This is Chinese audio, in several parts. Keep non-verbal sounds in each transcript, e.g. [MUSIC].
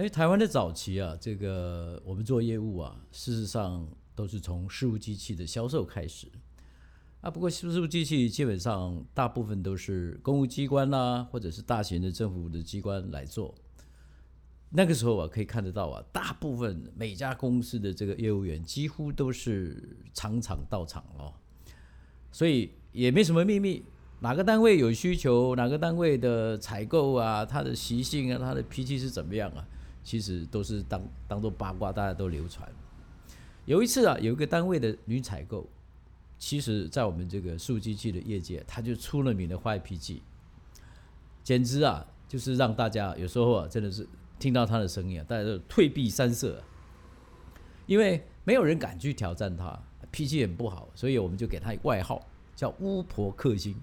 哎，台湾的早期啊，这个我们做业务啊，事实上都是从事务机器的销售开始啊。不过事务机器基本上大部分都是公务机关啦，或者是大型的政府的机关来做。那个时候啊，可以看得到啊，大部分每家公司的这个业务员几乎都是场场到场哦，所以也没什么秘密。哪个单位有需求，哪个单位的采购啊，他的习性啊，他的脾气是怎么样啊？其实都是当当做八卦，大家都流传。有一次啊，有一个单位的女采购，其实在我们这个数机器的业界，她就出了名的坏脾气，简直啊，就是让大家有时候啊，真的是听到她的声音啊，大家都退避三舍，因为没有人敢去挑战她，脾气很不好，所以我们就给她一个外号叫“巫婆克星”。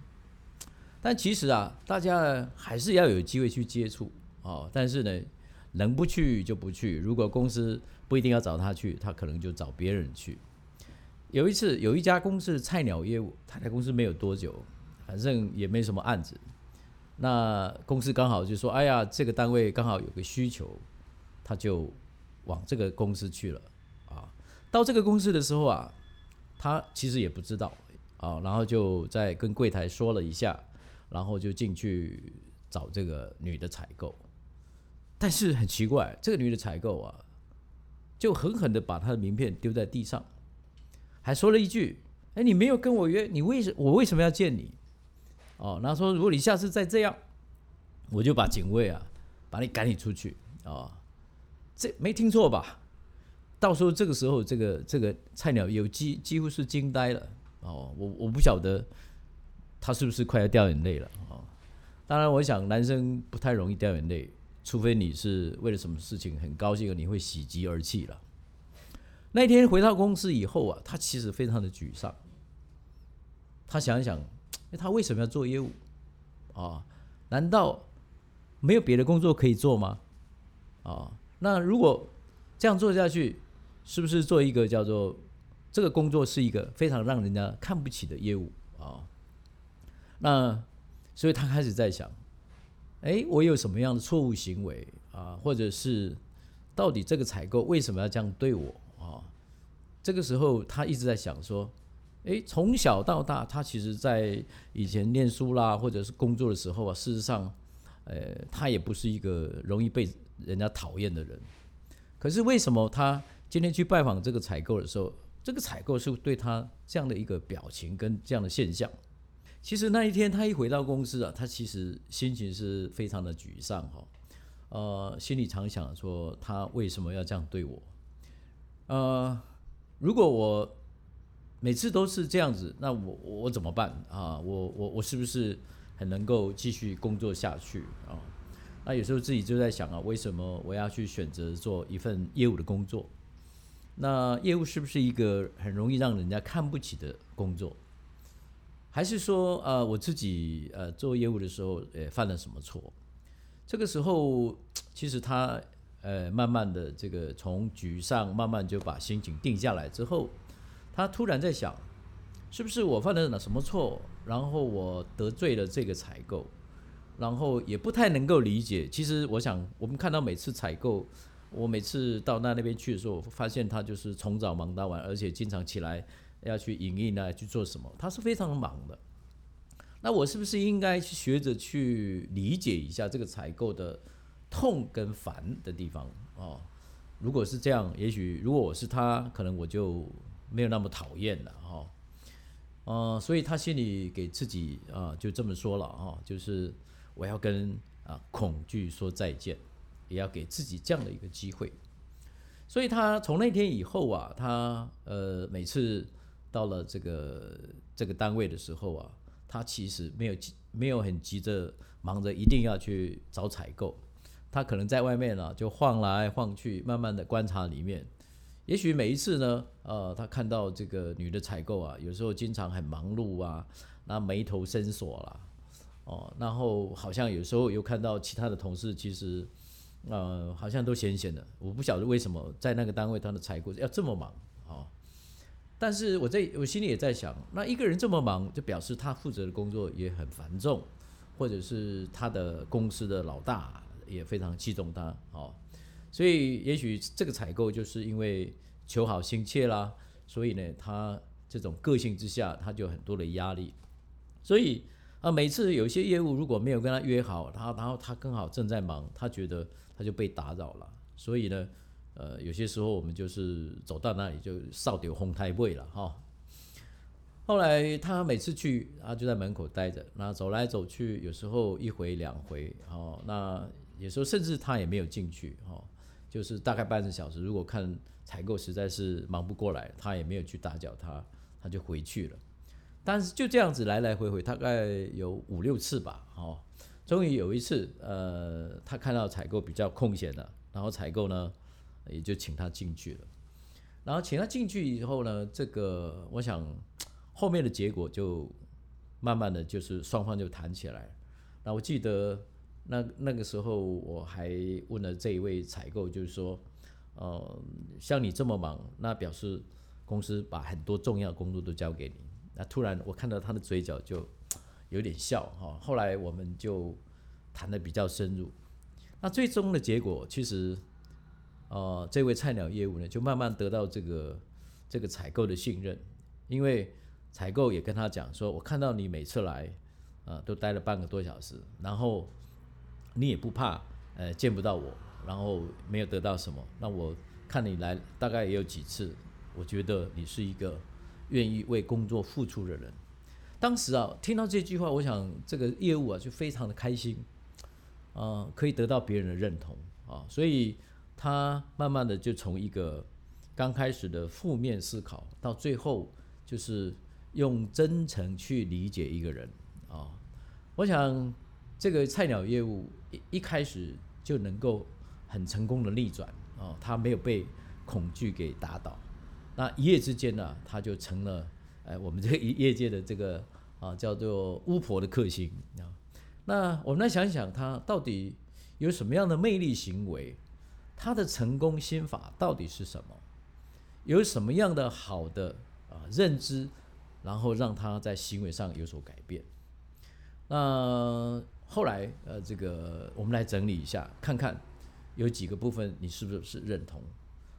但其实啊，大家还是要有机会去接触哦。但是呢，能不去就不去。如果公司不一定要找他去，他可能就找别人去。有一次，有一家公司菜鸟业务，他在公司没有多久，反正也没什么案子。那公司刚好就说：“哎呀，这个单位刚好有个需求，他就往这个公司去了。”啊，到这个公司的时候啊，他其实也不知道啊，然后就在跟柜台说了一下。然后就进去找这个女的采购，但是很奇怪，这个女的采购啊，就狠狠的把她的名片丢在地上，还说了一句：“哎，你没有跟我约，你为什我为什么要见你？”哦，然后说：“如果你下次再这样，我就把警卫啊把你赶你出去。”哦，这没听错吧？到时候这个时候，这个这个菜鸟有几几乎是惊呆了。哦，我我不晓得。他是不是快要掉眼泪了哦？当然，我想男生不太容易掉眼泪，除非你是为了什么事情很高兴，你会喜极而泣了。那天回到公司以后啊，他其实非常的沮丧。他想一想，他为什么要做业务啊？难道没有别的工作可以做吗？啊？那如果这样做下去，是不是做一个叫做这个工作是一个非常让人家看不起的业务啊？那，所以他开始在想，哎，我有什么样的错误行为啊？或者是到底这个采购为什么要这样对我啊？这个时候他一直在想说，哎，从小到大，他其实在以前念书啦，或者是工作的时候啊，事实上，呃，他也不是一个容易被人家讨厌的人。可是为什么他今天去拜访这个采购的时候，这个采购是对他这样的一个表情跟这样的现象？其实那一天他一回到公司啊，他其实心情是非常的沮丧哈，呃，心里常想说他为什么要这样对我？呃，如果我每次都是这样子，那我我怎么办啊？我我我是不是很能够继续工作下去啊？那有时候自己就在想啊，为什么我要去选择做一份业务的工作？那业务是不是一个很容易让人家看不起的工作？还是说，呃，我自己呃做业务的时候，呃，犯了什么错？这个时候，其实他呃慢慢的这个从沮丧慢慢就把心情定下来之后，他突然在想，是不是我犯了什么错？然后我得罪了这个采购，然后也不太能够理解。其实我想，我们看到每次采购，我每次到那那边去的时候，我发现他就是从早忙到晚，而且经常起来。要去营运啊，去做什么？他是非常忙的。那我是不是应该去学着去理解一下这个采购的痛跟烦的地方哦？如果是这样，也许如果我是他，可能我就没有那么讨厌了哈。呃，所以他心里给自己啊就这么说了哈，就是我要跟啊恐惧说再见，也要给自己这样的一个机会。所以他从那天以后啊，他呃每次。到了这个这个单位的时候啊，他其实没有急，没有很急着忙着一定要去找采购，他可能在外面呢就晃来晃去，慢慢的观察里面。也许每一次呢，呃，他看到这个女的采购啊，有时候经常很忙碌啊，那眉头深锁啦，哦，然后好像有时候又看到其他的同事，其实呃好像都闲闲的，我不晓得为什么在那个单位他的采购要这么忙哦。但是我在我心里也在想，那一个人这么忙，就表示他负责的工作也很繁重，或者是他的公司的老大也非常器重他，哦，所以也许这个采购就是因为求好心切啦，所以呢，他这种个性之下，他就很多的压力。所以啊，每次有些业务如果没有跟他约好，他然后他刚好正在忙，他觉得他就被打扰了。所以呢，呃，有些时候我们就是走到那里就扫丢红胎位了哈。后来他每次去，他就在门口待着，那走来走去，有时候一回两回，哦，那有时候甚至他也没有进去，哦。就是大概半个小时，如果看采购实在是忙不过来，他也没有去打搅他，他就回去了。但是就这样子来来回回，大概有五六次吧，哦，终于有一次，呃，他看到采购比较空闲了，然后采购呢也就请他进去了。然后请他进去以后呢，这个我想后面的结果就慢慢的就是双方就谈起来。那我记得。那那个时候我还问了这一位采购，就是说，呃，像你这么忙，那表示公司把很多重要工作都交给你。那突然我看到他的嘴角就有点笑哈。后来我们就谈的比较深入。那最终的结果，其实，呃，这位菜鸟业务呢，就慢慢得到这个这个采购的信任，因为采购也跟他讲说，我看到你每次来，呃，都待了半个多小时，然后。你也不怕，呃，见不到我，然后没有得到什么。那我看你来大概也有几次，我觉得你是一个愿意为工作付出的人。当时啊，听到这句话，我想这个业务啊就非常的开心，啊，可以得到别人的认同啊，所以他慢慢的就从一个刚开始的负面思考，到最后就是用真诚去理解一个人啊，我想。这个菜鸟业务一一开始就能够很成功的逆转啊，他没有被恐惧给打倒，那一夜之间呢，他就成了哎我们这个业界的这个啊叫做巫婆的克星啊。那我们来想想，他到底有什么样的魅力行为？他的成功心法到底是什么？有什么样的好的啊认知，然后让他在行为上有所改变？那。后来，呃，这个我们来整理一下，看看有几个部分你是不是认同？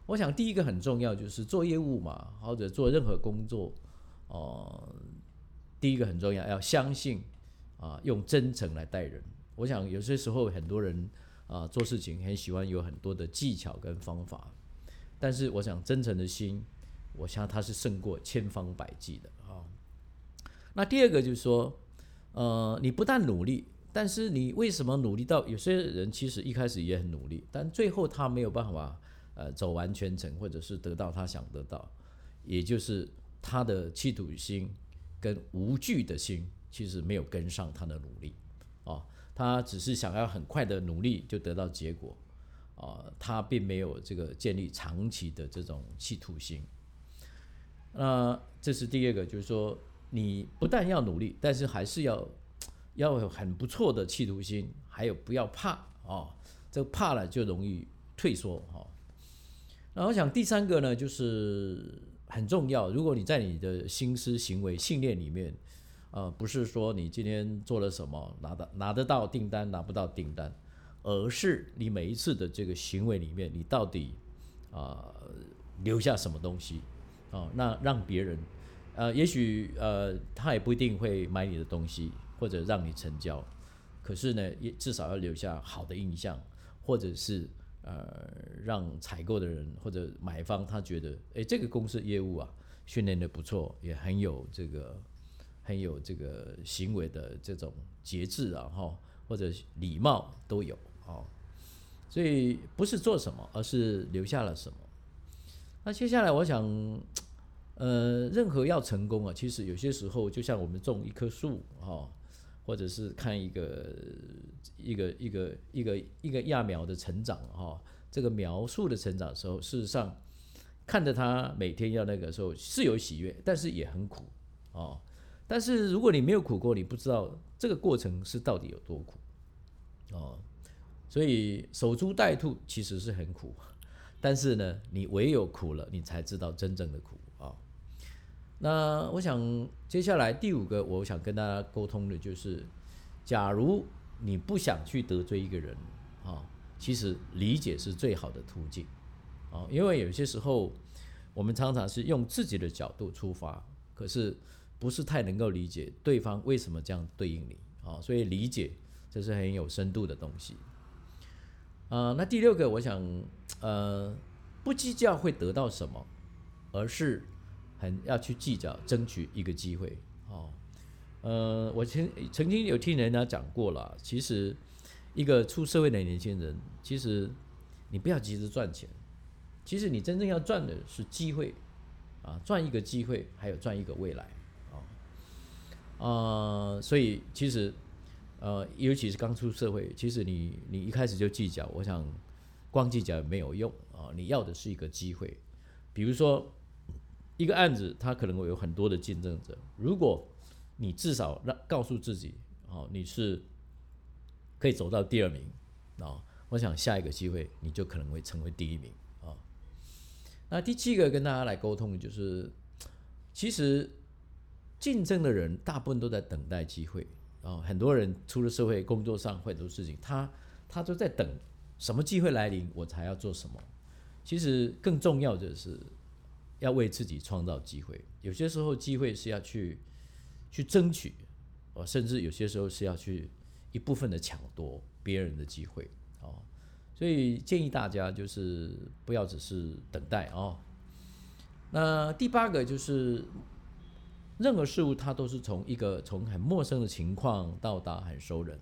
我想第一个很重要，就是做业务嘛，或者做任何工作，哦，第一个很重要，要相信啊，用真诚来待人。我想有些时候很多人啊做事情很喜欢有很多的技巧跟方法，但是我想真诚的心，我想它是胜过千方百计的啊。那第二个就是说，呃，你不但努力。但是你为什么努力到有些人其实一开始也很努力，但最后他没有办法呃走完全程，或者是得到他想得到，也就是他的企图心跟无惧的心其实没有跟上他的努力啊，他只是想要很快的努力就得到结果啊，他并没有这个建立长期的这种企图心。那这是第二个，就是说你不但要努力，但是还是要。要有很不错的企图心，还有不要怕哦，这怕了就容易退缩哈。那我想第三个呢，就是很重要。如果你在你的心思、行为、信念里面，呃，不是说你今天做了什么拿到拿得到订单，拿不到订单，而是你每一次的这个行为里面，你到底啊留下什么东西啊？那让别人呃，也许呃，他也不一定会买你的东西。或者让你成交，可是呢，也至少要留下好的印象，或者是呃，让采购的人或者买方他觉得，哎，这个公司业务啊，训练的不错，也很有这个很有这个行为的这种节制啊，哈，或者礼貌都有哦。所以不是做什么，而是留下了什么。那接下来我想，呃，任何要成功啊，其实有些时候就像我们种一棵树哈。或者是看一个一个一个一个一个揠苗的成长哈，这个苗树的成长的时候，事实上看着它每天要那个时候是有喜悦，但是也很苦哦。但是如果你没有苦过，你不知道这个过程是到底有多苦哦。所以守株待兔其实是很苦，但是呢，你唯有苦了，你才知道真正的苦啊。那我想接下来第五个，我想跟大家沟通的就是，假如你不想去得罪一个人，啊，其实理解是最好的途径啊，因为有些时候我们常常是用自己的角度出发，可是不是太能够理解对方为什么这样对应你啊，所以理解这是很有深度的东西。啊，那第六个，我想呃，不计较会得到什么，而是很要去计较争取一个机会哦。呃，我曾曾经有听人家讲过了，其实。一个出社会的年轻人，其实你不要急着赚钱，其实你真正要赚的是机会，啊，赚一个机会，还有赚一个未来，啊，所以其实，呃，尤其是刚出社会，其实你你一开始就计较，我想光计较也没有用啊，你要的是一个机会，比如说一个案子，它可能会有很多的竞争者，如果你至少让告诉自己，哦，你是。可以走到第二名啊！我想下一个机会你就可能会成为第一名啊。那第七个跟大家来沟通就是，其实竞争的人大部分都在等待机会啊。很多人出了社会，工作上很多事情，他他都在等什么机会来临，我才要做什么。其实更重要的是要为自己创造机会。有些时候机会是要去去争取，哦，甚至有些时候是要去。一部分的抢夺别人的机会哦，所以建议大家就是不要只是等待哦。那第八个就是，任何事物它都是从一个从很陌生的情况到达很熟人。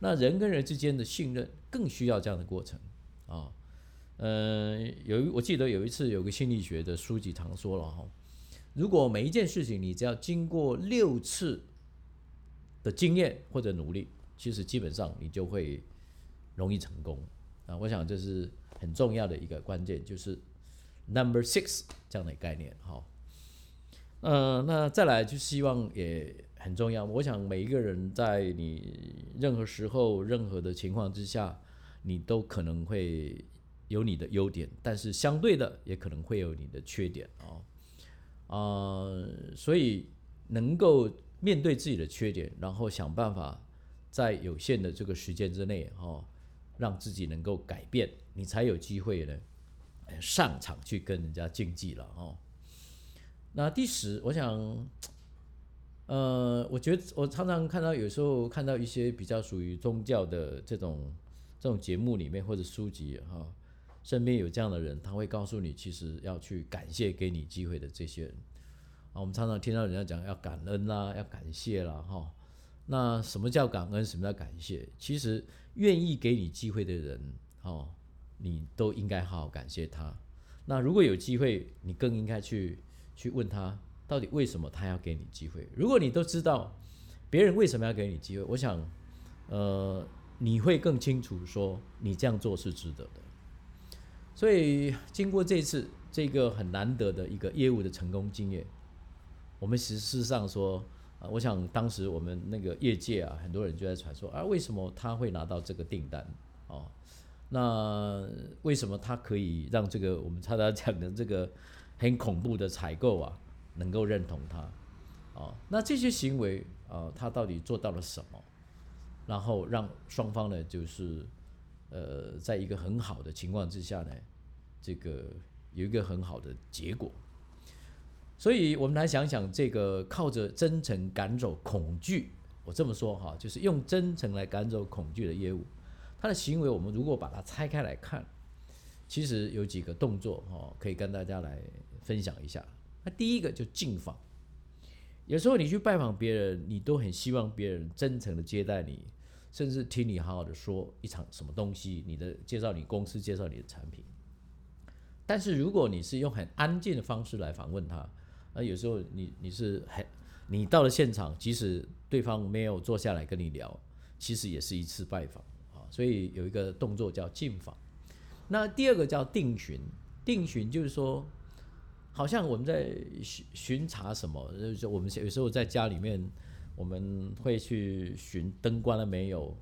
那人跟人之间的信任更需要这样的过程啊。嗯，有我记得有一次有个心理学的书籍常说了哈，如果每一件事情你只要经过六次的经验或者努力。其实基本上你就会容易成功啊！我想这是很重要的一个关键，就是 number six 这样的概念。哈。嗯，那再来就希望也很重要。我想每一个人在你任何时候、任何的情况之下，你都可能会有你的优点，但是相对的也可能会有你的缺点啊啊！所以能够面对自己的缺点，然后想办法。在有限的这个时间之内，哦，让自己能够改变，你才有机会呢，上场去跟人家竞技了，哦。那第十，我想，呃，我觉得我常常看到，有时候看到一些比较属于宗教的这种这种节目里面或者书籍，哈，身边有这样的人，他会告诉你，其实要去感谢给你机会的这些人。啊，我们常常听到人家讲要感恩啦，要感谢啦，哈。那什么叫感恩？什么叫感谢？其实愿意给你机会的人，哦，你都应该好好感谢他。那如果有机会，你更应该去去问他，到底为什么他要给你机会？如果你都知道别人为什么要给你机会，我想，呃，你会更清楚说你这样做是值得的。所以经过这次这个很难得的一个业务的成功经验，我们实事实上说。啊，我想当时我们那个业界啊，很多人就在传说啊，为什么他会拿到这个订单？哦，那为什么他可以让这个我们常常讲的这个很恐怖的采购啊，能够认同他？哦，那这些行为啊，他到底做到了什么？然后让双方呢，就是呃，在一个很好的情况之下呢，这个有一个很好的结果。所以，我们来想想这个靠着真诚赶走恐惧，我这么说哈，就是用真诚来赶走恐惧的业务，他的行为，我们如果把它拆开来看，其实有几个动作哈，可以跟大家来分享一下。那第一个就进访，有时候你去拜访别人，你都很希望别人真诚的接待你，甚至听你好好的说一场什么东西，你的介绍你公司，介绍你的产品。但是如果你是用很安静的方式来访问他，那有时候你你是很，你到了现场，即使对方没有坐下来跟你聊，其实也是一次拜访啊。所以有一个动作叫进访。那第二个叫定巡，定巡就是说，好像我们在巡巡查什么，就是我们有时候在家里面，我们会去巡灯关了没有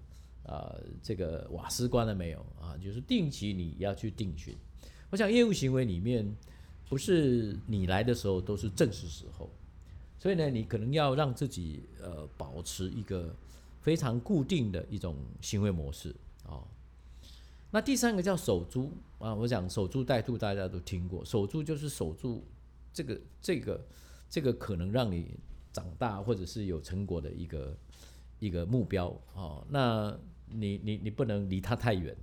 啊，这个瓦斯关了没有啊，就是定期你要去定巡。我想业务行为里面。不是你来的时候都是正式时候，所以呢，你可能要让自己呃保持一个非常固定的一种行为模式啊。那第三个叫守株啊，我讲守株待兔，大家都听过，守株就是守住这个这个这个可能让你长大或者是有成果的一个一个目标哦。那你你你不能离他太远，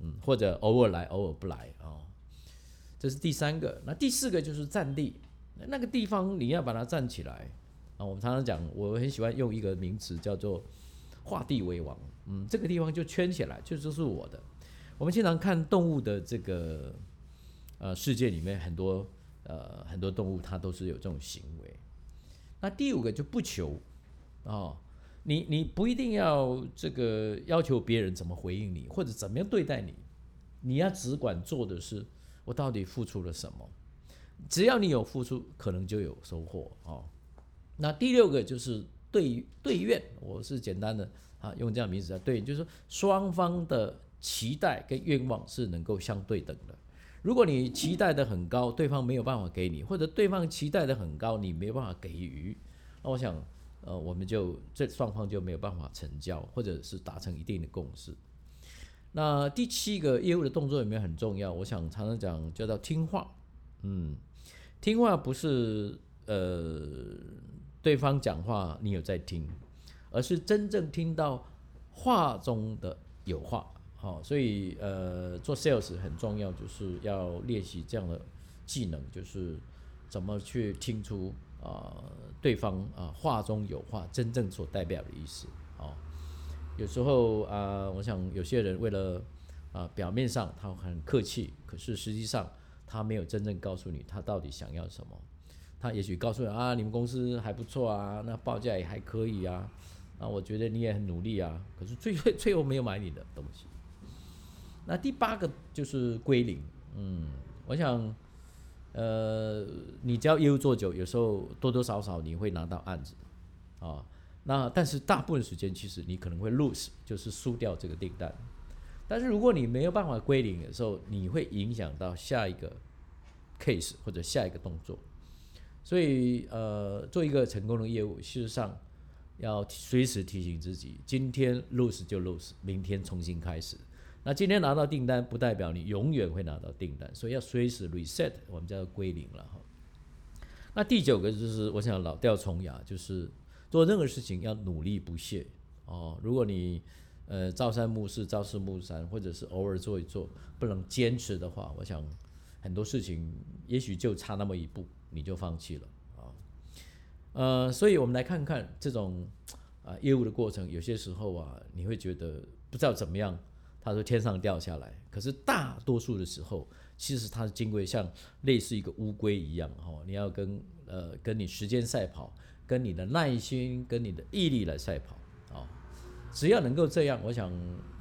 嗯，或者偶尔来偶尔不来啊。这是第三个，那第四个就是占地，那个地方你要把它站起来啊。我们常常讲，我很喜欢用一个名词叫做画地为王，嗯，这个地方就圈起来，就就是我的。我们经常看动物的这个呃世界里面，很多呃很多动物它都是有这种行为。那第五个就不求哦，你你不一定要这个要求别人怎么回应你，或者怎么样对待你，你要只管做的是我到底付出了什么。只要你有付出，可能就有收获哦。那第六个就是对对愿，我是简单的啊用这样名字啊对，就是说双方的。期待跟愿望是能够相对等的。如果你期待的很高，对方没有办法给你，或者对方期待的很高，你没有办法给予，那我想，呃，我们就这双方就没有办法成交，或者是达成一定的共识。那第七个业务的动作有没有很重要？我想常常讲叫做听话。嗯，听话不是呃对方讲话你有在听，而是真正听到话中的有话。好，所以呃，做 sales 很重要，就是要练习这样的技能，就是怎么去听出啊对方啊话中有话，真正所代表的意思。哦，有时候啊，我想有些人为了啊表面上他很客气，可是实际上他没有真正告诉你他到底想要什么。他也许告诉你啊，你们公司还不错啊，那报价也还可以啊，啊，我觉得你也很努力啊，可是最 [LAUGHS] 最后没有买你的东西。那第八个就是归零，嗯，我想，呃，你只要业务做久，有时候多多少少你会拿到案子，啊，那但是大部分时间其实你可能会 lose，就是输掉这个订单。但是如果你没有办法归零的时候，你会影响到下一个 case 或者下一个动作。所以，呃，做一个成功的业务，事实上要随时提醒自己，今天 lose 就 lose，明天重新开始。那今天拿到订单，不代表你永远会拿到订单，所以要随时 reset，我们叫归零了哈。那第九个就是，我想老调重牙，就是做任何事情要努力不懈哦。如果你呃朝三暮四、朝四暮三，或者是偶尔做一做，不能坚持的话，我想很多事情也许就差那么一步，你就放弃了啊。呃，所以我们来看看这种啊业务的过程，有些时候啊，你会觉得不知道怎么样。他说天上掉下来，可是大多数的时候，其实它是经过像类似一个乌龟一样，哈，你要跟呃跟你时间赛跑，跟你的耐心，跟你的毅力来赛跑，啊，只要能够这样，我想，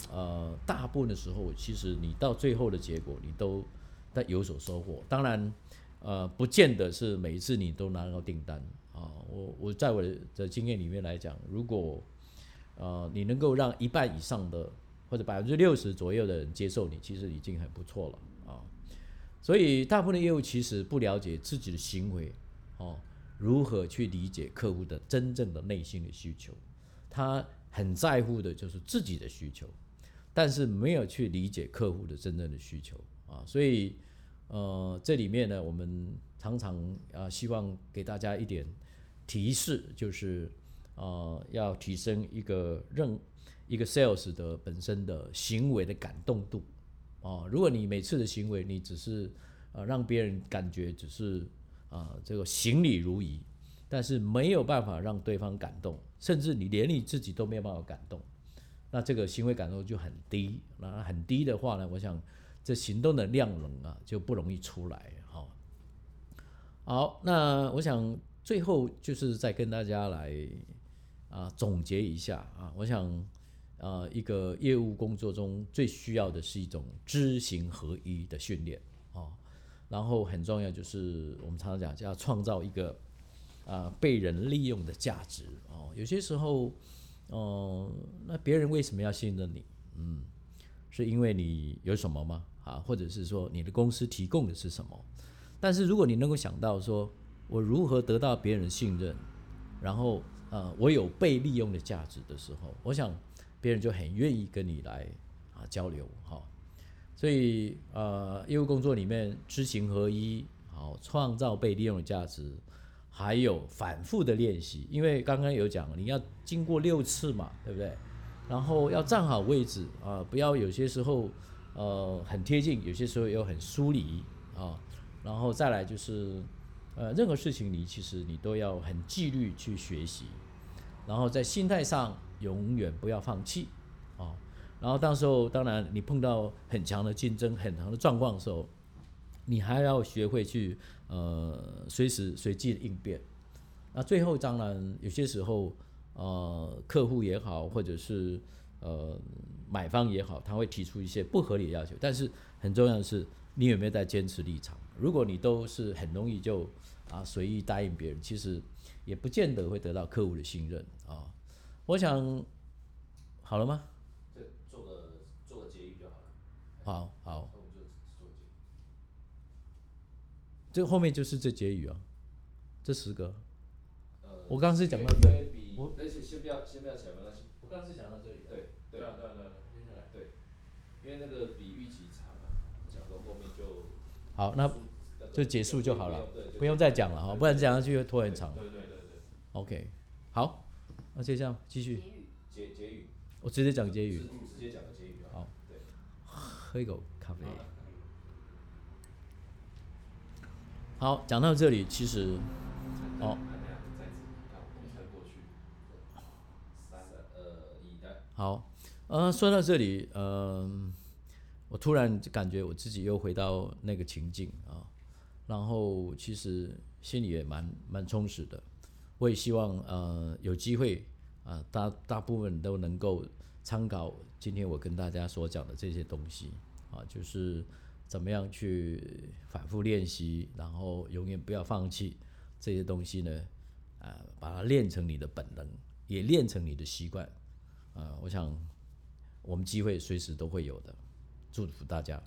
呃，大部分的时候，其实你到最后的结果，你都在有所收获。当然，呃，不见得是每一次你都拿到订单，啊，我我在我的经验里面来讲，如果呃你能够让一半以上的或者百分之六十左右的人接受你，其实已经很不错了啊。所以大部分的业务其实不了解自己的行为，哦，如何去理解客户的真正的内心的需求。他很在乎的就是自己的需求，但是没有去理解客户的真正的需求啊。所以，呃，这里面呢，我们常常啊，希望给大家一点提示，就是呃，要提升一个认。一个 sales 的本身的行为的感动度，啊，如果你每次的行为你只是呃让别人感觉只是啊这个行礼如仪，但是没有办法让对方感动，甚至你连你自己都没有办法感动，那这个行为感动就很低。那很低的话呢，我想这行动的量能啊就不容易出来。哈，好，那我想最后就是再跟大家来啊总结一下啊，我想。呃，一个业务工作中最需要的是一种知行合一的训练啊，然后很重要就是我们常常讲叫创造一个啊被人利用的价值哦。有些时候，哦，那别人为什么要信任你？嗯，是因为你有什么吗？啊，或者是说你的公司提供的是什么？但是如果你能够想到说我如何得到别人信任，然后呃我有被利用的价值的时候，我想。别人就很愿意跟你来啊交流哈，所以呃，业务工作里面知行合一，好，创造被利用的价值，还有反复的练习，因为刚刚有讲，你要经过六次嘛，对不对？然后要站好位置啊，不要有些时候呃很贴近，有些时候又很疏离啊。然后再来就是呃，任何事情你其实你都要很纪律去学习，然后在心态上永远不要放弃啊。然后到时候当然你碰到很强的竞争、很强的状况的时候，你还要学会去呃随时随地应变。那最后当然有些时候。呃，客户也好，或者是呃买方也好，他会提出一些不合理的要求。但是很重要的是，你有没有在坚持立场？如果你都是很容易就啊随意答应别人，其实也不见得会得到客户的信任啊。我想好了吗？这做个做个结语就好了。好好，那我们就做结。这后面就是这结语啊，这十个。呃，我刚刚是讲到这里。我，而且先不要先不要讲没关系。我刚刚是讲到这里。对对对啊对接下来对，因为那个比预期长啊，讲到后面就好，那那个就结束就好了不用对，不用再讲了哈，不然讲下去会拖很长。对对对对，OK，好，那就这样继续，结结语，我直接讲结语。直，直接讲个结语就好。对，喝一口咖啡。好，讲到这里，其实哦。看那样再次，看我才过去，三呃一的，好，呃，说到这里，嗯、我突然就感觉我自己又回到那个情境啊，然后其实心里也蛮蛮充实的。我也希望呃有机会啊、大大部分都能够参考今天我跟大家所讲的这些东西啊，就是怎么样去反复练习，然后永远不要放弃这些东西呢，啊、把它练成你的本能，也练成你的习惯。啊，我想我们机会随时都会有的，祝福大家。